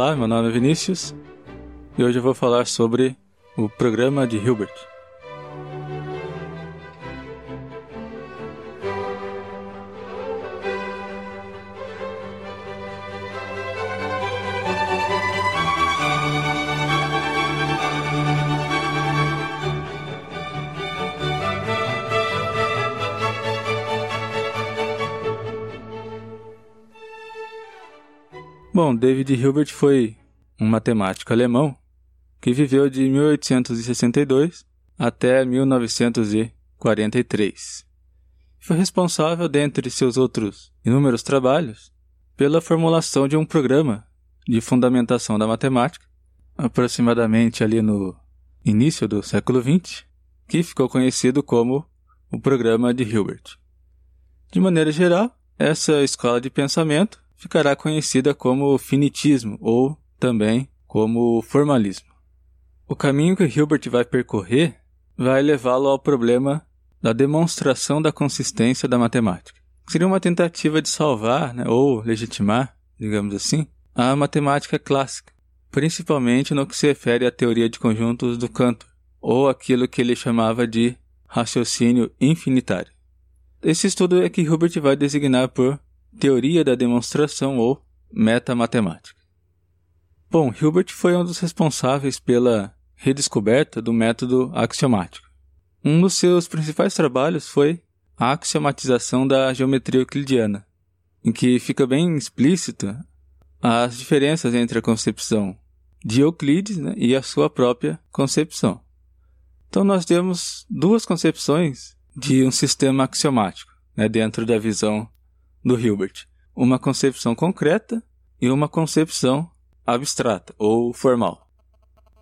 Olá, meu nome é Vinícius e hoje eu vou falar sobre o programa de Hilbert. Bom, David Hilbert foi um matemático alemão que viveu de 1862 até 1943. Foi responsável, dentre seus outros inúmeros trabalhos, pela formulação de um programa de fundamentação da matemática, aproximadamente ali no início do século XX, que ficou conhecido como o Programa de Hilbert. De maneira geral, essa escola de pensamento ficará conhecida como finitismo ou também como formalismo. O caminho que Hilbert vai percorrer vai levá-lo ao problema da demonstração da consistência da matemática. Seria uma tentativa de salvar, né, ou legitimar, digamos assim, a matemática clássica, principalmente no que se refere à teoria de conjuntos do Cantor, ou aquilo que ele chamava de raciocínio infinitário. Esse estudo é que Hilbert vai designar por teoria da demonstração ou metamatemática. Bom, Hilbert foi um dos responsáveis pela redescoberta do método axiomático. Um dos seus principais trabalhos foi a axiomatização da geometria euclidiana, em que fica bem explícita as diferenças entre a concepção de Euclides né, e a sua própria concepção. Então nós temos duas concepções de um sistema axiomático né, dentro da visão do Hilbert, uma concepção concreta e uma concepção abstrata ou formal.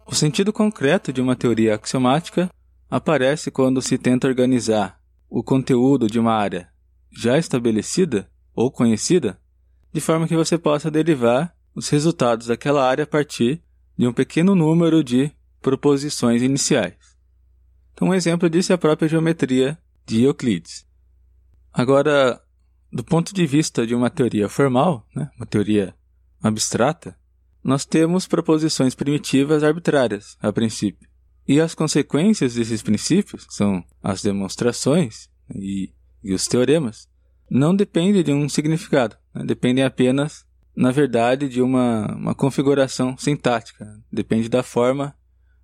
O sentido concreto de uma teoria axiomática aparece quando se tenta organizar o conteúdo de uma área já estabelecida ou conhecida, de forma que você possa derivar os resultados daquela área a partir de um pequeno número de proposições iniciais. Então, um exemplo disso é a própria geometria de Euclides. Agora, do ponto de vista de uma teoria formal, né, uma teoria abstrata, nós temos proposições primitivas arbitrárias, a princípio. E as consequências desses princípios, que são as demonstrações e, e, os teoremas, não dependem de um significado, né, dependem apenas, na verdade, de uma, uma configuração sintática, depende da forma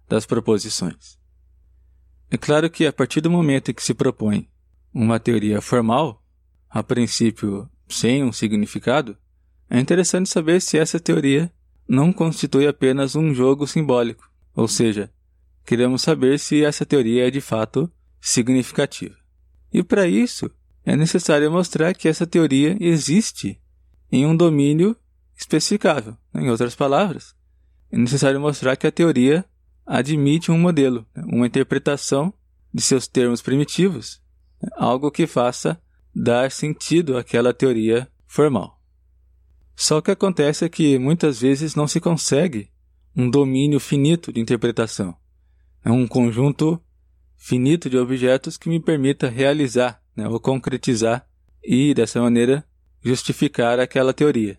das proposições. É claro que a partir do momento em que se propõe uma teoria formal, a princípio sem um significado, é interessante saber se essa teoria não constitui apenas um jogo simbólico, ou seja, queremos saber se essa teoria é de fato significativa. E para isso, é necessário mostrar que essa teoria existe em um domínio especificável. Em outras palavras, é necessário mostrar que a teoria admite um modelo, uma interpretação de seus termos primitivos, algo que faça dar sentido àquela teoria formal. Só que acontece é que muitas vezes não se consegue um domínio finito de interpretação. É um conjunto finito de objetos que me permita realizar né, ou concretizar e, dessa maneira, justificar aquela teoria.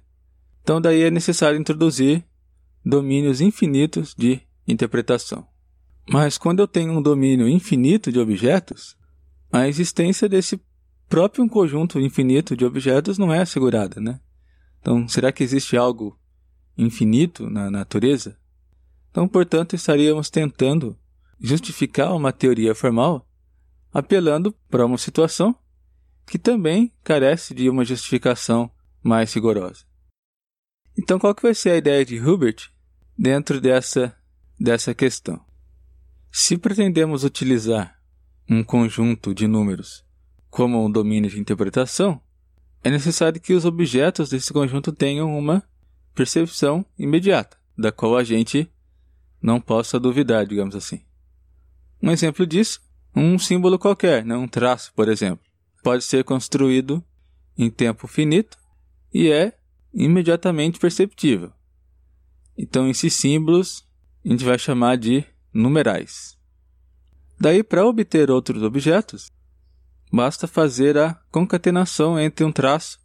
Então, daí é necessário introduzir domínios infinitos de interpretação. Mas quando eu tenho um domínio infinito de objetos, a existência desse próprio um conjunto infinito de objetos não é assegurada, né? Então, será que existe algo infinito na natureza? Então, portanto, estaríamos tentando justificar uma teoria formal apelando para uma situação que também carece de uma justificação mais rigorosa. Então, qual que vai ser a ideia de Hubert dentro dessa, dessa questão? Se pretendemos utilizar um conjunto de números como um domínio de interpretação, é necessário que os objetos desse conjunto tenham uma percepção imediata, da qual a gente não possa duvidar, digamos assim. Um exemplo disso, um símbolo qualquer, né, um traço, por exemplo, pode ser construído em tempo finito e é imediatamente perceptível. Então, esses símbolos a gente vai chamar de numerais. Daí, para obter outros objetos, basta fazer a concatenação entre um traço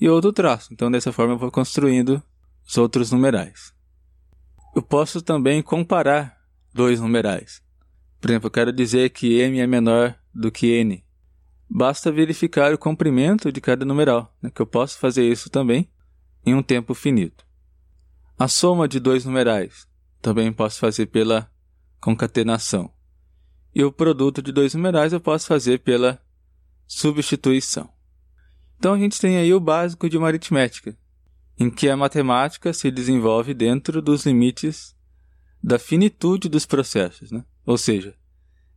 e outro traço. Então, dessa forma, eu vou construindo os outros numerais. Eu posso também comparar dois numerais. Por exemplo, eu quero dizer que m é menor do que n. Basta verificar o comprimento de cada numeral, né, que eu posso fazer isso também em um tempo finito. A soma de dois numerais também posso fazer pela concatenação. E o produto de dois numerais eu posso fazer pela substituição. Então a gente tem aí o básico de uma aritmética, em que a matemática se desenvolve dentro dos limites da finitude dos processos. Né? Ou seja,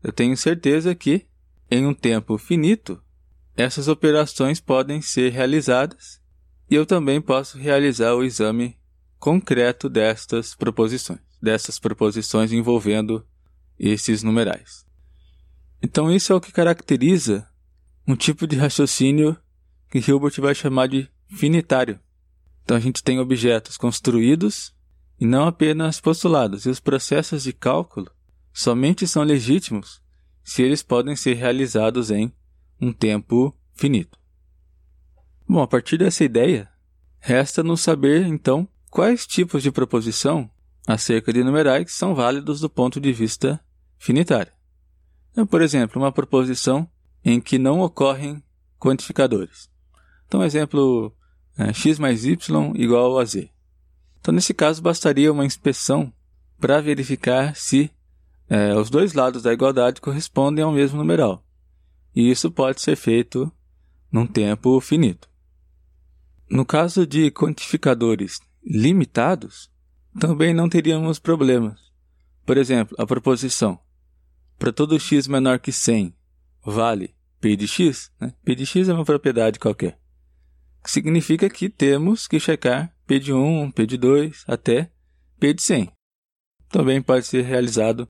eu tenho certeza que, em um tempo finito, essas operações podem ser realizadas e eu também posso realizar o exame concreto destas proposições, dessas proposições envolvendo esses numerais. Então, isso é o que caracteriza um tipo de raciocínio que Hilbert vai chamar de finitário. Então, a gente tem objetos construídos e não apenas postulados, e os processos de cálculo somente são legítimos se eles podem ser realizados em um tempo finito. Bom, a partir dessa ideia, resta-nos saber, então, quais tipos de proposição acerca de numerais são válidos do ponto de vista finitário. Então, por exemplo, uma proposição em que não ocorrem quantificadores. Então, exemplo, é, x mais y igual a z. Então, nesse caso, bastaria uma inspeção para verificar se é, os dois lados da igualdade correspondem ao mesmo numeral. E isso pode ser feito num tempo finito. No caso de quantificadores limitados, também não teríamos problemas. Por exemplo, a proposição para todo x menor que 100 vale p de x, né? p de x é uma propriedade qualquer, que significa que temos que checar p de 1, p de 2 até p de 100. Também pode ser realizado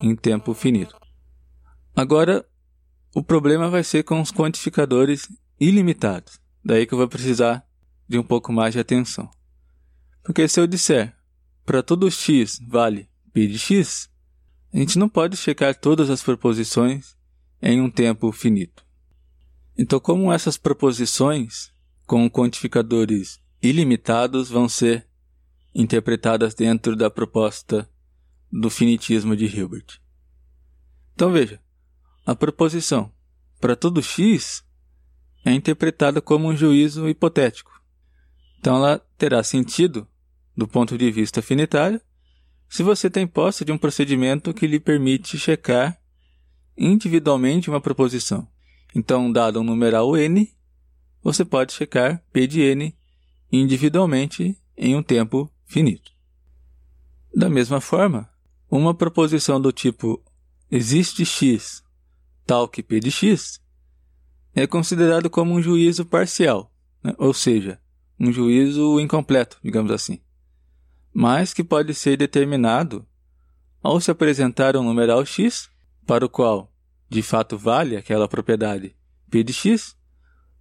em tempo finito. Agora, o problema vai ser com os quantificadores ilimitados. Daí que eu vou precisar de um pouco mais de atenção. Porque se eu disser para todo x vale p de x, a gente não pode checar todas as proposições em um tempo finito. Então, como essas proposições com quantificadores ilimitados vão ser interpretadas dentro da proposta do finitismo de Hilbert. Então veja, a proposição para todo x é interpretada como um juízo hipotético. Então ela terá sentido do ponto de vista finitário se você tem posse de um procedimento que lhe permite checar individualmente uma proposição. Então, dado um numeral n, você pode checar p de n individualmente em um tempo finito. Da mesma forma, uma proposição do tipo existe x tal que p de x é considerado como um juízo parcial, né? ou seja, um juízo incompleto, digamos assim, mas que pode ser determinado ao se apresentar um numeral x para o qual de fato vale aquela propriedade p de x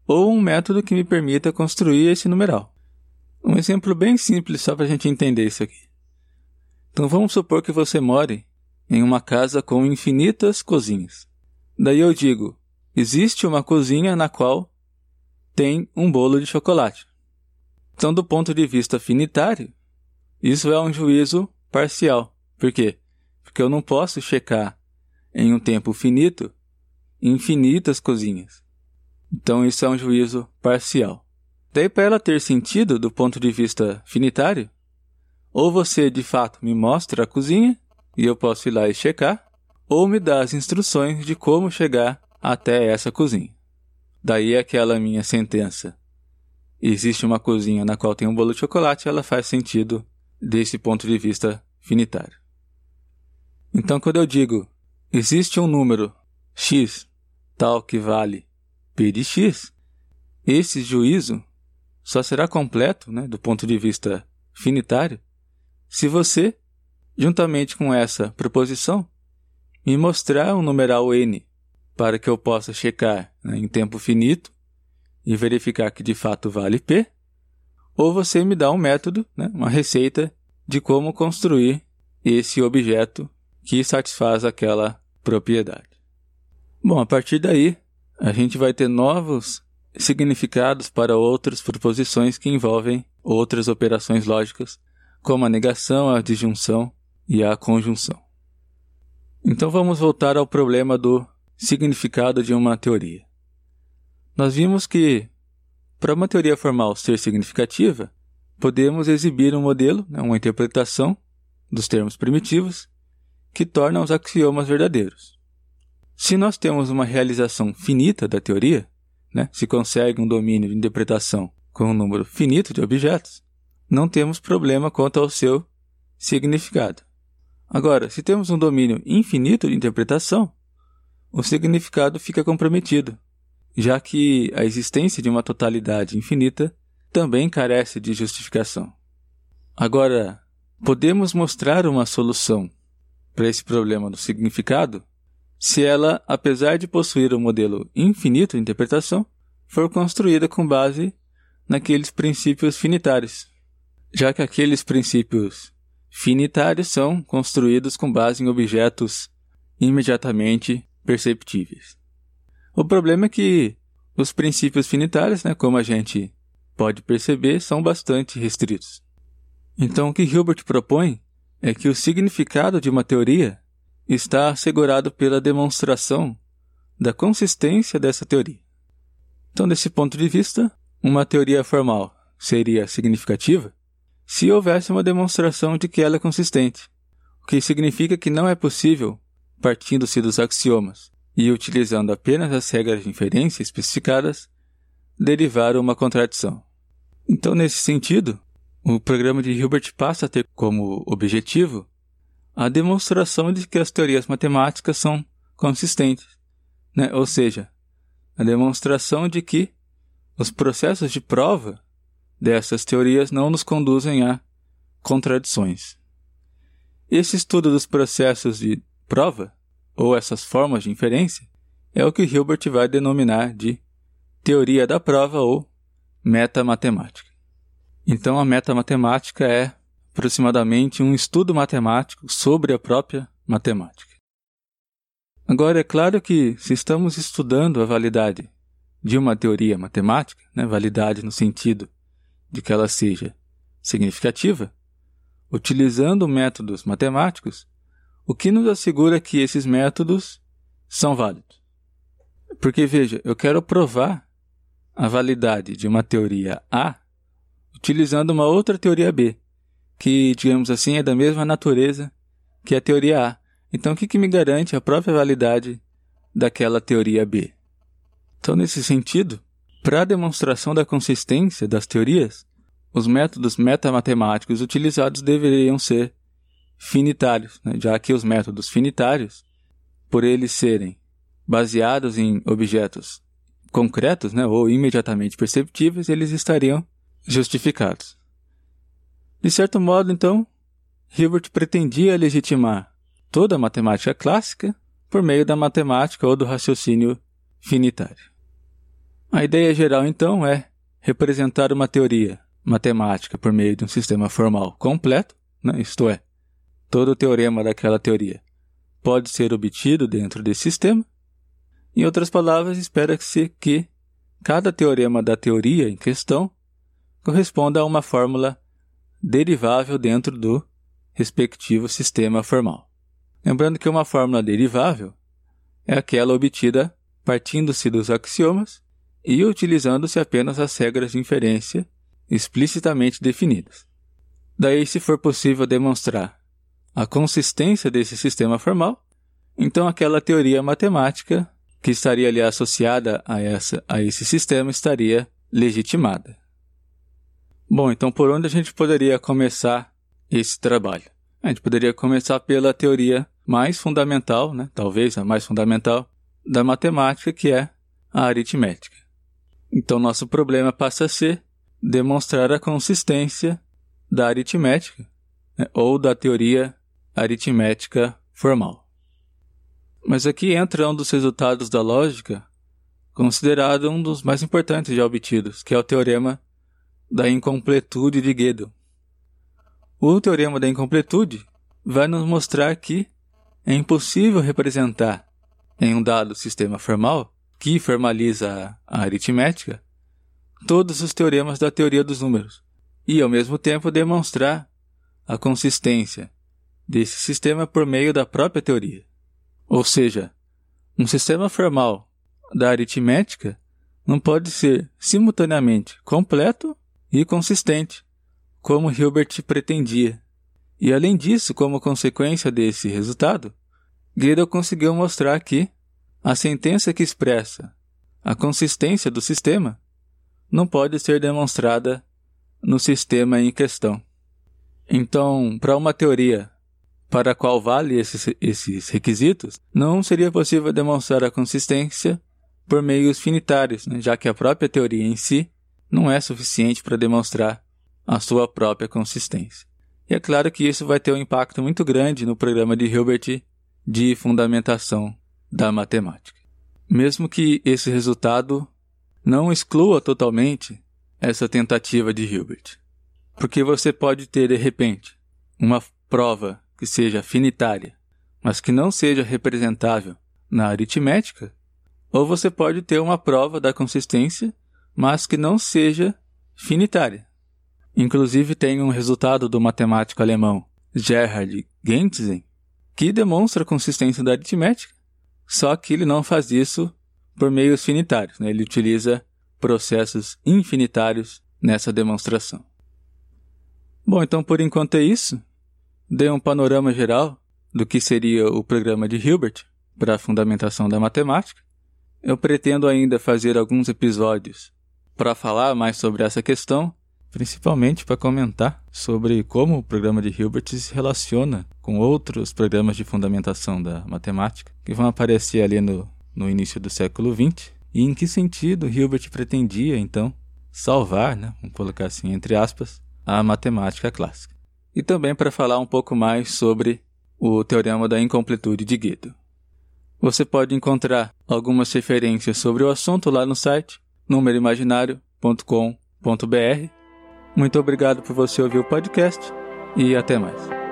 ou um método que me permita construir esse numeral. Um exemplo bem simples só para a gente entender isso aqui. Então vamos supor que você more em uma casa com infinitas cozinhas. Daí eu digo: existe uma cozinha na qual tem um bolo de chocolate. Então, do ponto de vista finitário, isso é um juízo parcial. Por quê? Porque eu não posso checar em um tempo finito infinitas cozinhas. Então, isso é um juízo parcial. Daí, para ela ter sentido do ponto de vista finitário, ou você de fato me mostra a cozinha e eu posso ir lá e checar, ou me dá as instruções de como chegar até essa cozinha. Daí aquela minha sentença. Existe uma cozinha na qual tem um bolo de chocolate, ela faz sentido desse ponto de vista finitário. Então, quando eu digo existe um número x tal que vale p de x, esse juízo só será completo, né, do ponto de vista finitário, se você, juntamente com essa proposição, me mostrar um numeral n para que eu possa checar né, em tempo finito e verificar que de fato vale p, ou você me dá um método, né, uma receita de como construir esse objeto que satisfaz aquela propriedade. Bom, a partir daí, a gente vai ter novos significados para outras proposições que envolvem outras operações lógicas, como a negação, a disjunção e a conjunção. Então vamos voltar ao problema do significado de uma teoria. Nós vimos que, para uma teoria formal ser significativa, podemos exibir um modelo, né, uma interpretação dos termos primitivos, que torna os axiomas verdadeiros. Se nós temos uma realização finita da teoria, né, se consegue um domínio de interpretação com um número finito de objetos, não temos problema quanto ao seu significado. Agora, se temos um domínio infinito de interpretação, o significado fica comprometido, já que a existência de uma totalidade infinita também carece de justificação. Agora, podemos mostrar uma solução para esse problema do significado se ela, apesar de possuir um modelo infinito de interpretação, for construída com base naqueles princípios finitários, já que aqueles princípios finitários são construídos com base em objetos imediatamente perceptíveis. O problema é que os princípios finitários, né, como a gente pode perceber, são bastante restritos. Então, o que Hilbert propõe é que o significado de uma teoria está assegurado pela demonstração da consistência dessa teoria. Então, desse ponto de vista, uma teoria formal seria significativa se houvesse uma demonstração de que ela é consistente, o que significa que não é possível, partindo-se dos axiomas e utilizando apenas as regras de inferência especificadas, derivar uma contradição. Então, nesse sentido, o programa de Hilbert passa a ter como objetivo a demonstração de que as teorias matemáticas são consistentes, né? ou seja, a demonstração de que os processos de prova dessas teorias não nos conduzem a contradições. Esse estudo dos processos de prova, ou essas formas de inferência, é o que Hilbert vai denominar de teoria da prova ou metamatemática. Então, a metamatemática é aproximadamente um estudo matemático sobre a própria matemática. Agora, é claro que se estamos estudando a validade de uma teoria matemática, né, validade no sentido de que ela seja significativa, utilizando métodos matemáticos, o que nos assegura que esses métodos são válidos. Porque veja, eu quero provar a validade de uma teoria A utilizando uma outra teoria B, que, digamos assim, é da mesma natureza que a teoria A. Então, o que, que me garante a própria validade daquela teoria B? Então, nesse sentido, para a demonstração da consistência das teorias, os métodos metamatemáticos utilizados deveriam ser finitários, né? já que os métodos finitários, por eles serem baseados em objetos concretos né, ou imediatamente perceptíveis, eles estariam justificados. De certo modo, então, Hilbert pretendia legitimar toda a matemática clássica por meio da matemática ou do raciocínio finitário. A ideia geral, então, é representar uma teoria matemática por meio de um sistema formal completo, né? isto é, todo o teorema daquela teoria pode ser obtido dentro desse sistema. Em outras palavras, espera-se que cada teorema da teoria em questão corresponda a uma fórmula derivável dentro do respectivo sistema formal. Lembrando que uma fórmula derivável é aquela obtida partindo-se dos axiomas e utilizando-se apenas as regras de inferência explicitamente definidas. Daí, se for possível demonstrar a consistência desse sistema formal, então aquela teoria matemática que estaria ali associada a, essa, a esse sistema estaria legitimada. Bom, então por onde a gente poderia começar esse trabalho? A gente poderia começar pela teoria mais fundamental, né, talvez a mais fundamental, da matemática, que é a aritmética. Então nosso problema passa a ser demonstrar a consistência da aritmética, né, ou da teoria aritmética formal. Mas aqui entra um dos resultados da lógica, considerado um dos mais importantes já obtidos, que é o teorema da incompletude de Gödel. O teorema da incompletude vai nos mostrar que é impossível representar em um dado sistema formal que formaliza a aritmética, todos os teoremas da teoria dos números e, ao mesmo tempo, demonstrar a consistência desse sistema por meio da própria teoria. Ou seja, um sistema formal da aritmética não pode ser simultaneamente completo e consistente, como Hilbert pretendia. E além disso, como consequência desse resultado, Gödel conseguiu mostrar que a sentença que expressa a consistência do sistema não pode ser demonstrada no sistema em questão. Então, para uma teoria para a qual vale esses, esses requisitos, não seria possível demonstrar a consistência por meios finitários, né, já que a própria teoria em si não é suficiente para demonstrar a sua própria consistência. E é claro que isso vai ter um impacto muito grande no programa de Hilbert de fundamentação da matemática. Mesmo que esse resultado não exclua totalmente essa tentativa de Hilbert. Porque você pode ter, de repente, uma prova que seja finitária, mas que não seja representável na aritmética, ou você pode ter uma prova da consistência, mas que não seja finitária. Inclusive tem um resultado do matemático alemão Gerhard Gentzen que demonstra a consistência da aritmética, só que ele não faz isso por meios finitários, né? ele utiliza processos infinitários nessa demonstração. Bom, então por enquanto é isso. Dei um panorama geral do que seria o programa de Hilbert para a fundamentação da matemática. Eu pretendo ainda fazer alguns episódios para falar mais sobre essa questão, principalmente para comentar sobre como o programa de Hilbert se relaciona com outros programas de fundamentação da matemática que vão aparecer ali no, no início do século XX e em que sentido Hilbert pretendia, então, salvar, né, vamos colocar assim entre aspas, a matemática clássica e também para falar um pouco mais sobre o teorema da incompletude de Guido. Você pode encontrar algumas referências sobre o assunto lá no site numeroimaginário.com.br. Muito obrigado por você ouvir o podcast e até mais.